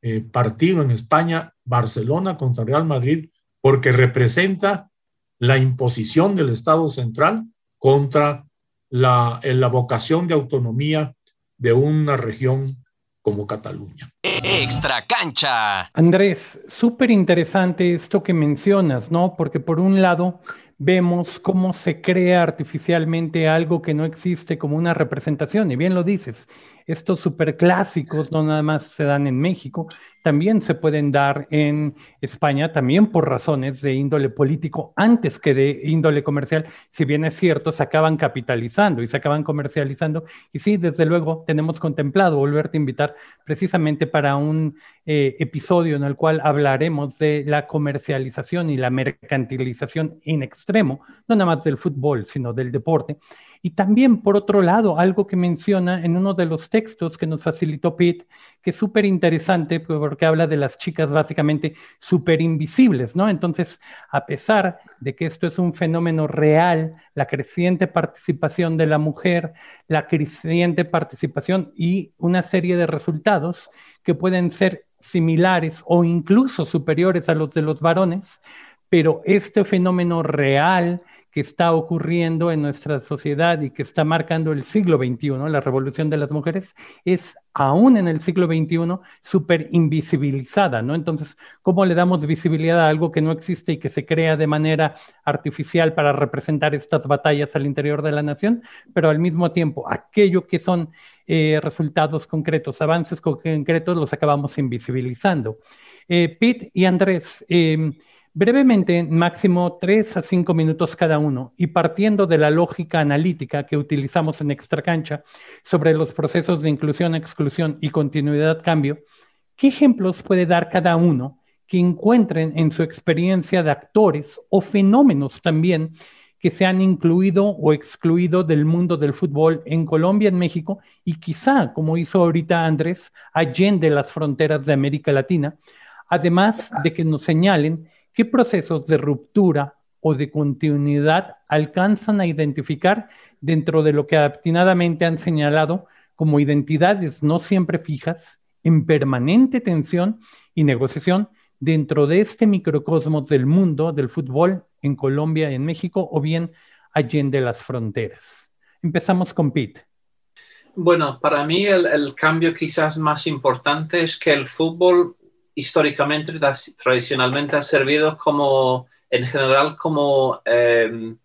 eh, partido en España, Barcelona contra Real Madrid, porque representa la imposición del Estado central contra la, la vocación de autonomía de una región como Cataluña. Extra cancha. Andrés, súper interesante esto que mencionas, ¿no? Porque por un lado vemos cómo se crea artificialmente algo que no existe como una representación, y bien lo dices, estos superclásicos no nada más se dan en México, también se pueden dar en España, también por razones de índole político antes que de índole comercial, si bien es cierto, se acaban capitalizando y se acaban comercializando. Y sí, desde luego, tenemos contemplado volverte a invitar precisamente para un eh, episodio en el cual hablaremos de la comercialización y la mercantilización en extremo, no nada más del fútbol, sino del deporte. Y también, por otro lado, algo que menciona en uno de los textos que nos facilitó Pete, que es súper interesante porque habla de las chicas básicamente súper invisibles, ¿no? Entonces, a pesar de que esto es un fenómeno real, la creciente participación de la mujer, la creciente participación y una serie de resultados que pueden ser similares o incluso superiores a los de los varones, pero este fenómeno real que está ocurriendo en nuestra sociedad y que está marcando el siglo XXI, la revolución de las mujeres, es aún en el siglo XXI súper invisibilizada, ¿no? Entonces, ¿cómo le damos visibilidad a algo que no existe y que se crea de manera artificial para representar estas batallas al interior de la nación? Pero al mismo tiempo, aquello que son eh, resultados concretos, avances concretos, los acabamos invisibilizando. Eh, Pete y Andrés, eh, Brevemente, máximo tres a cinco minutos cada uno, y partiendo de la lógica analítica que utilizamos en Extracancha sobre los procesos de inclusión, exclusión y continuidad-cambio, ¿qué ejemplos puede dar cada uno que encuentren en su experiencia de actores o fenómenos también que se han incluido o excluido del mundo del fútbol en Colombia, en México y quizá, como hizo ahorita Andrés, allende las fronteras de América Latina, además de que nos señalen ¿Qué procesos de ruptura o de continuidad alcanzan a identificar dentro de lo que obstinadamente han señalado como identidades no siempre fijas, en permanente tensión y negociación dentro de este microcosmos del mundo del fútbol en Colombia en México o bien allende las fronteras? Empezamos con Pete. Bueno, para mí el, cambio quizás más importante es que el fútbol históricamente, tradicionalmente ha servido como, en general, como em,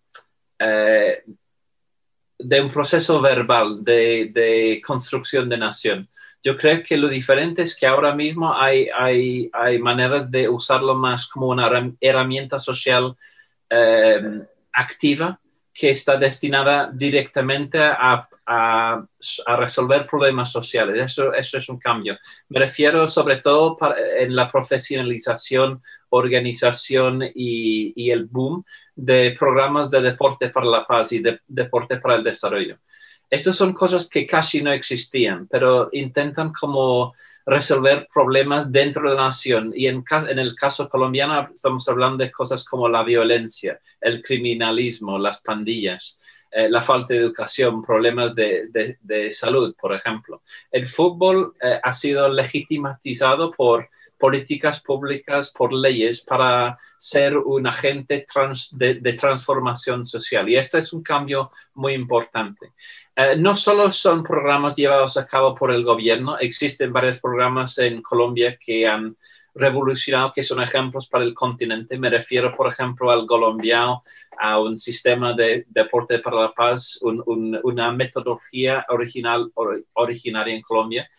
eh, de un proceso verbal de, construcción de nación. Yo creo que lo diferente es que ahora mismo hay, hay, hay maneras de usarlo más como una herramienta social em, activa que está destinada directamente a, a, resolver problemas sociales. Eso, eso es un cambio. Me refiero sobre todo en la profesionalización, organización y, y, el boom de programas de deporte para la paz y de deporte para el desarrollo. Estas son cosas que casi no existían, pero intentan como resolver problemas dentro de la nación. Y en, en, el caso colombiano estamos hablando de cosas como la violencia, el criminalismo, las pandillas, eh, la falta de educación, problemas de, de, salud, por ejemplo. El fútbol eh, ha sido legitimizado por políticas públicas, por leyes, para ser un agente trans, de, transformación social. Y esto es un cambio muy importante. Eh, no solo son programas llevados a cabo por el gobierno, existen varios programas en Colombia que han revolucionado que son ejemplos para el continente. Me refiero, por ejemplo, al colombiano, a un sistema de deporte para la paz, una metodología original, originaria en Colombia.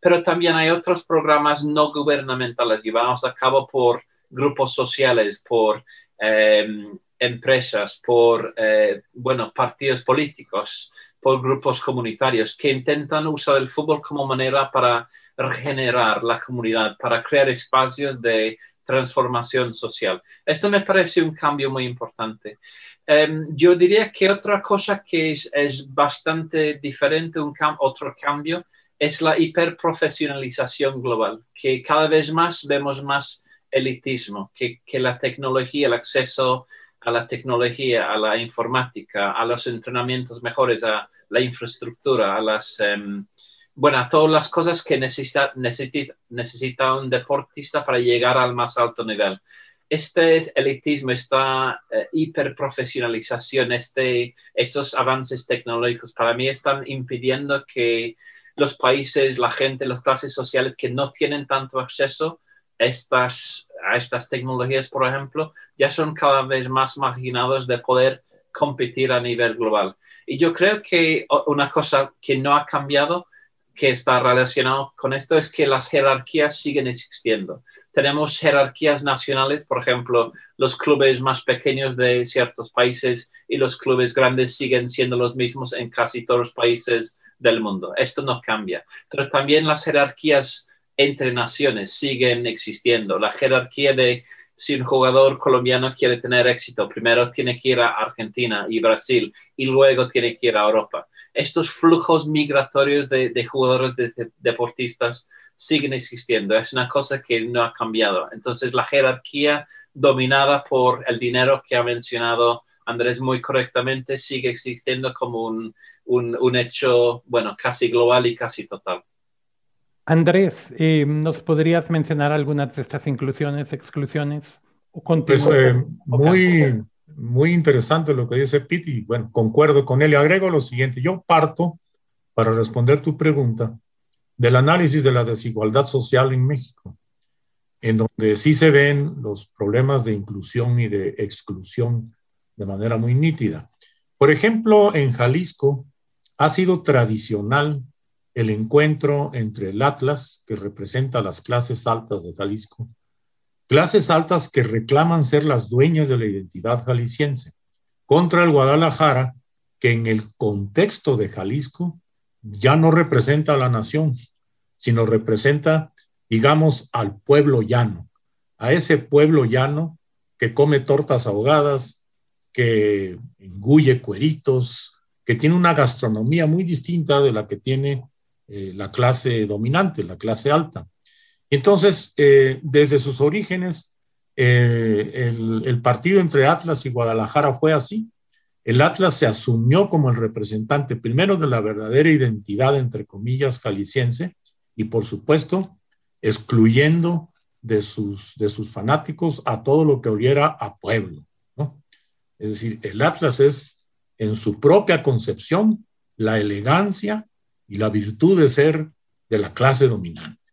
Pero también hay otros programas no gubernamentales llevados a cabo por grupos sociales, por em, empresas, por eh, bueno, partidos políticos, por grupos comunitarios que intentan usar el fútbol como manera para regenerar la comunidad, para crear espacios de transformación social. Esto me parece un cambio muy importante. Em, yo diría que otra cosa que es, es bastante diferente, un otro cambio, es la hiperprofesionalización global, que cada vez más vemos más elitismo, que, que la tecnología, el acceso a la tecnología, a la informática, a los entrenamientos mejores, a la infraestructura, a las, em, bueno, a todas las cosas que necesita, necesita, un deportista para llegar al más alto nivel. Este elitismo, esta eh, hiperprofesionalización, este, estos avances tecnológicos, para mí están impidiendo que los países, la gente, las clases sociales que no tienen tanto acceso estas a estas tecnologías, por ejemplo, ya son cada vez más marginados de poder competir a nivel global. Y yo creo que una cosa que no ha cambiado, que está relacionado con esto, es que las jerarquías siguen existiendo. Tenemos jerarquías nacionales, por ejemplo, los clubes más pequeños de ciertos países y los clubes grandes siguen siendo los mismos en casi todos los países del mundo. Esto no cambia. Pero también las jerarquías entre naciones siguen existiendo. La jerarquía de si un jugador colombiano quiere tener éxito, primero tiene que ir a Argentina y Brasil y luego tiene que ir a Europa. Estos flujos migratorios de, jugadores de, deportistas siguen existiendo. Es una cosa que no ha cambiado. Entonces la jerarquía dominada por el dinero que ha mencionado Andrés muy correctamente sigue existiendo como un, un hecho, bueno, casi global y casi total. Andrés, eh, ¿nos podrías mencionar algunas de estas inclusiones, exclusiones? O pues, eh, muy, muy interesante lo que dice Pete y bueno, concuerdo con él y agrego lo siguiente. Yo parto para responder tu pregunta del análisis de la desigualdad social en México, en donde sí se ven los problemas de inclusión y de exclusión de manera muy nítida. Por ejemplo, en Jalisco ha sido tradicional el encuentro entre el Atlas, que representa las clases altas de Jalisco, clases altas que reclaman ser las dueñas de la identidad jalisciense, contra el Guadalajara, que en el contexto de Jalisco ya no representa a la nación, sino representa, digamos, al pueblo llano, a ese pueblo llano que come tortas ahogadas, que engulle cueritos, que tiene una gastronomía muy distinta de la que tiene eh, la clase dominante, la clase alta. Entonces, eh, desde sus orígenes, eh, el, partido entre Atlas y Guadalajara fue así. El Atlas se asumió como el representante primero de la verdadera identidad, entre comillas, jalisciense, y por supuesto, excluyendo de sus, de sus fanáticos a todo lo que oliera a pueblo. Es decir, el Atlas es en su propia concepción la elegancia y la virtud de ser de la clase dominante.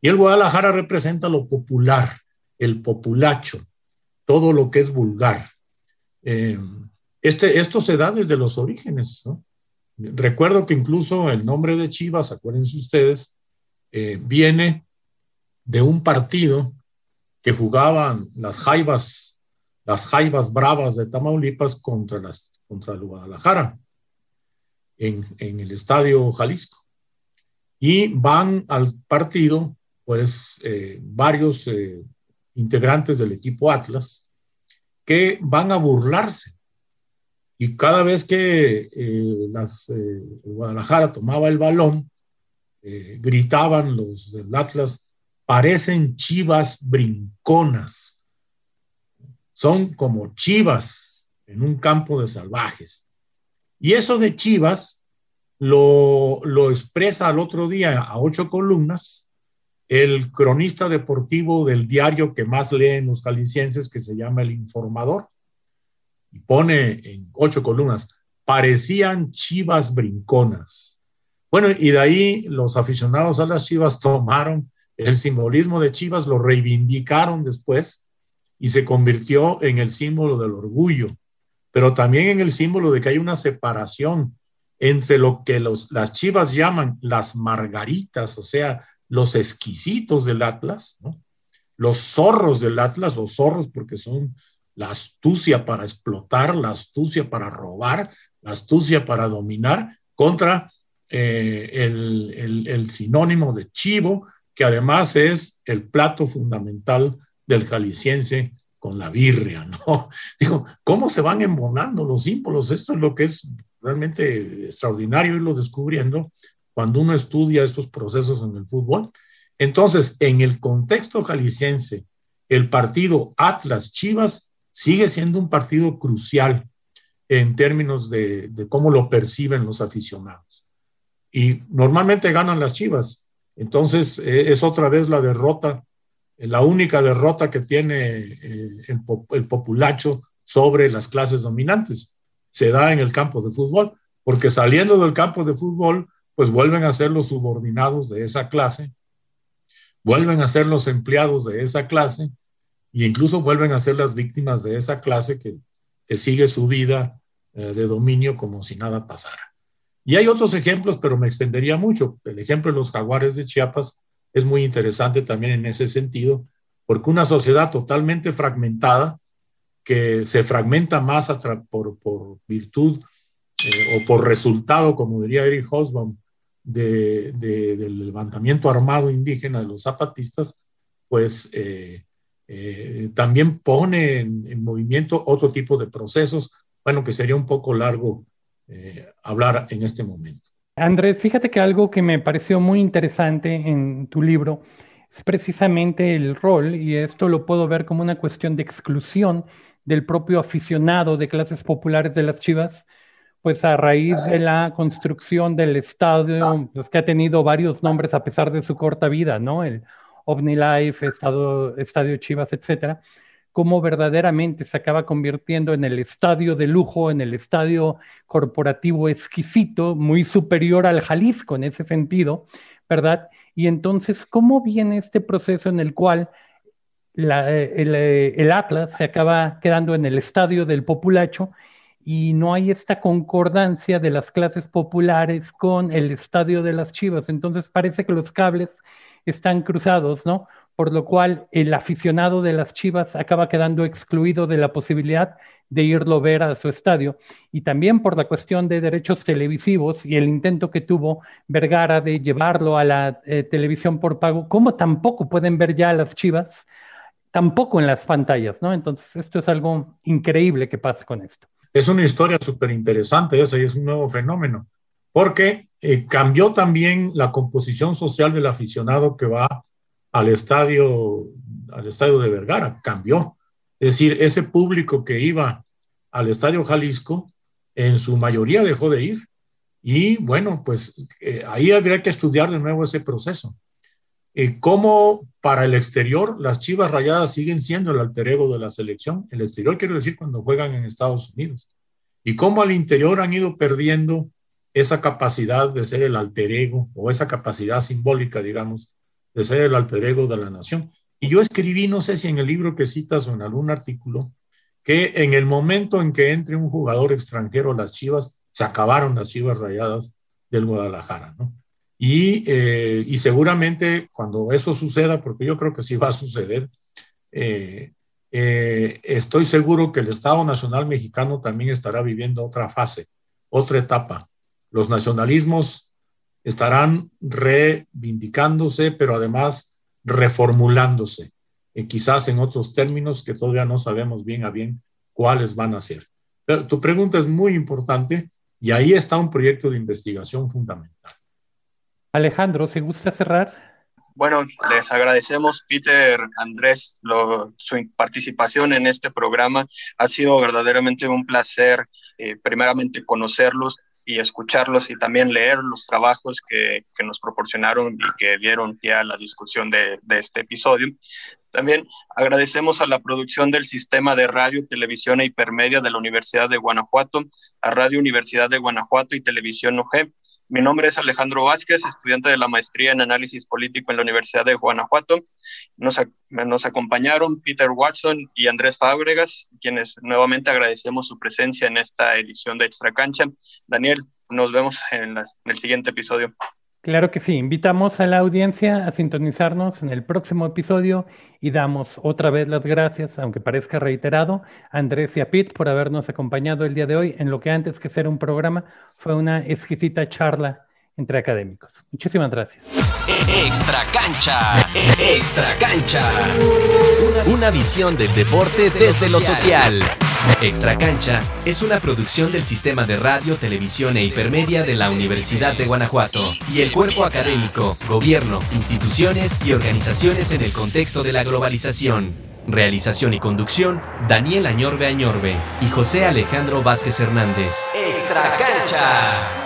Y el Guadalajara representa lo popular, el populacho, todo lo que es vulgar. Eh, este, esto se da desde los orígenes. Recuerdo que incluso el nombre de Chivas, acuérdense ustedes, eh, viene de un partido que jugaban las jaivas, las jaivas bravas de Tamaulipas contra, las, contra el Guadalajara en, el Estadio Jalisco. Y van al partido, pues, eh, varios eh, integrantes del equipo Atlas que van a burlarse. Y cada vez que eh, las, Guadalajara tomaba el balón, gritaban los del Atlas, parecen chivas brinconas. Son como chivas en un campo de salvajes. Y eso de Chivas lo, expresa al otro día a ocho columnas el cronista deportivo del diario que más leen los calicienses, que se llama El Informador, y pone en ocho columnas, parecían chivas brinconas. Bueno, y de ahí los aficionados a las chivas tomaron El simbolismo de Chivas lo reivindicaron después y se convirtió en el símbolo del orgullo, pero también en el símbolo de que hay una separación entre lo que los, las Chivas llaman las margaritas, o sea, los exquisitos del Atlas, los zorros del Atlas, los zorros porque son la astucia para explotar, la astucia para robar, la astucia para dominar, contra eh, el, sinónimo de chivo, que además es el plato fundamental del jalisciense con la birria, ¿no? Digo, ¿cómo se van embonando los símbolos? Esto es lo que es realmente extraordinario irlo descubriendo cuando uno estudia estos procesos en el fútbol. Entonces, en el contexto jalisciense, el partido Atlas Chivas sigue siendo un partido crucial en términos de, cómo lo perciben los aficionados. Y normalmente ganan las Chivas. Entonces eh, es otra vez la derrota, la única derrota que tiene eh, el, populacho sobre las clases dominantes. Se da en el campo de fútbol, porque saliendo del campo de fútbol, pues vuelven a ser los subordinados de esa clase, vuelven a ser los empleados de esa clase, e incluso vuelven a ser las víctimas de esa clase que, sigue su vida eh, de dominio como si nada pasara. Y hay otros ejemplos, pero me extendería mucho. El ejemplo de los jaguares de Chiapas es muy interesante también en ese sentido, porque una sociedad totalmente fragmentada, que se fragmenta más por, por, virtud eh, o por resultado, como diría Eric Hobsbawm, de, del levantamiento armado indígena de los zapatistas, pues eh, eh, también pone en, movimiento otro tipo de procesos, bueno, que sería un poco largo hablar en este momento. Andrés, fíjate que algo que me pareció muy interesante en tu libro es precisamente el rol, y esto lo puedo ver como una cuestión de exclusión del propio aficionado de clases populares de las Chivas, pues a raíz de la construcción del estadio, pues que ha tenido varios nombres a pesar de su corta vida, ¿no? El OmniLife, Estadio, Estadio Chivas, etcétera, cómo verdaderamente se acaba convirtiendo en el estadio de lujo, en el estadio corporativo exquisito, muy superior al Jalisco en ese sentido, ¿verdad? Y entonces, ¿cómo viene este proceso en el cual el, Atlas se acaba quedando en el estadio del populacho y no hay esta concordancia de las clases populares con el estadio de las Chivas? Entonces parece que los cables están cruzados, ¿no? Por lo cual el aficionado de las Chivas acaba quedando excluido de la posibilidad de irlo ver a su estadio. Y también por la cuestión de derechos televisivos y el intento que tuvo Vergara de llevarlo a la eh, televisión por pago, como tampoco pueden ver ya a las Chivas, tampoco en las pantallas, ¿no? Entonces, esto es algo increíble que pasa con esto. Es una historia súper interesante esa y es un nuevo fenómeno porque eh, cambió también la composición social del aficionado que va al estadio, al estadio de Vergara, cambió. Es decir, ese público que iba al estadio Jalisco, en su mayoría dejó de ir. Y bueno, pues eh, ahí habría que estudiar de nuevo ese proceso. Eh, cómo para el exterior las Chivas Rayadas siguen siendo el alter ego de la selección. El exterior quiero decir cuando juegan en Estados Unidos. Y cómo al interior han ido perdiendo esa capacidad de ser el alter ego o esa capacidad simbólica, digamos, de ser el alter ego de la nación. Y yo escribí, no sé si en el libro que citas o en algún artículo, que en el momento en que entre un jugador extranjero las Chivas, se acabaron las Chivas rayadas del Guadalajara, ¿no? Y, eh, y seguramente cuando eso suceda, porque yo creo que sí va a suceder, eh, eh, estoy seguro que el Estado Nacional Mexicano también estará viviendo otra fase, otra etapa, los nacionalismos estarán reivindicándose, pero además reformulándose, y quizás en otros términos que todavía no sabemos bien a bien cuáles van a ser. Pero tu pregunta es muy importante y ahí está un proyecto de investigación fundamental. Alejandro, ¿se gusta cerrar? Bueno, les agradecemos, Peter, Andrés, su participación en este programa. Ha sido verdaderamente un placer, eh, primeramente, conocerlos, y escucharlos y también leer los trabajos que, que nos proporcionaron y que dieron pie a la discusión de, de, este episodio. También agradecemos a la producción del Sistema de Radio, Televisión e Hipermedia de la Universidad de Guanajuato, a Radio Universidad de Guanajuato y Televisión UG, Mi nombre es Alejandro Vázquez, estudiante de la maestría en análisis político en la Universidad de Guanajuato. Nos, nos acompañaron Peter Watson y Andrés Fábregas, quienes nuevamente agradecemos su presencia en esta edición de Extra Cancha. Daniel, nos vemos en, en el siguiente episodio. Claro que sí, invitamos a la audiencia a sintonizarnos en el próximo episodio y damos otra vez las gracias, aunque parezca reiterado, a Andrés y a Pete por habernos acompañado el día de hoy en lo que antes que ser un programa fue una exquisita charla entre académicos. Muchísimas gracias. Extra cancha, extra cancha. Una visión del deporte desde lo social. Extra Cancha es una producción del Sistema de Radio, Televisión e Hipermedia de la Universidad de Guanajuato y el cuerpo académico, gobierno, instituciones y organizaciones en el contexto de la globalización. Realización y conducción, Daniel Añorbe Añorbe y José Alejandro Vázquez Hernández. Extra Cancha.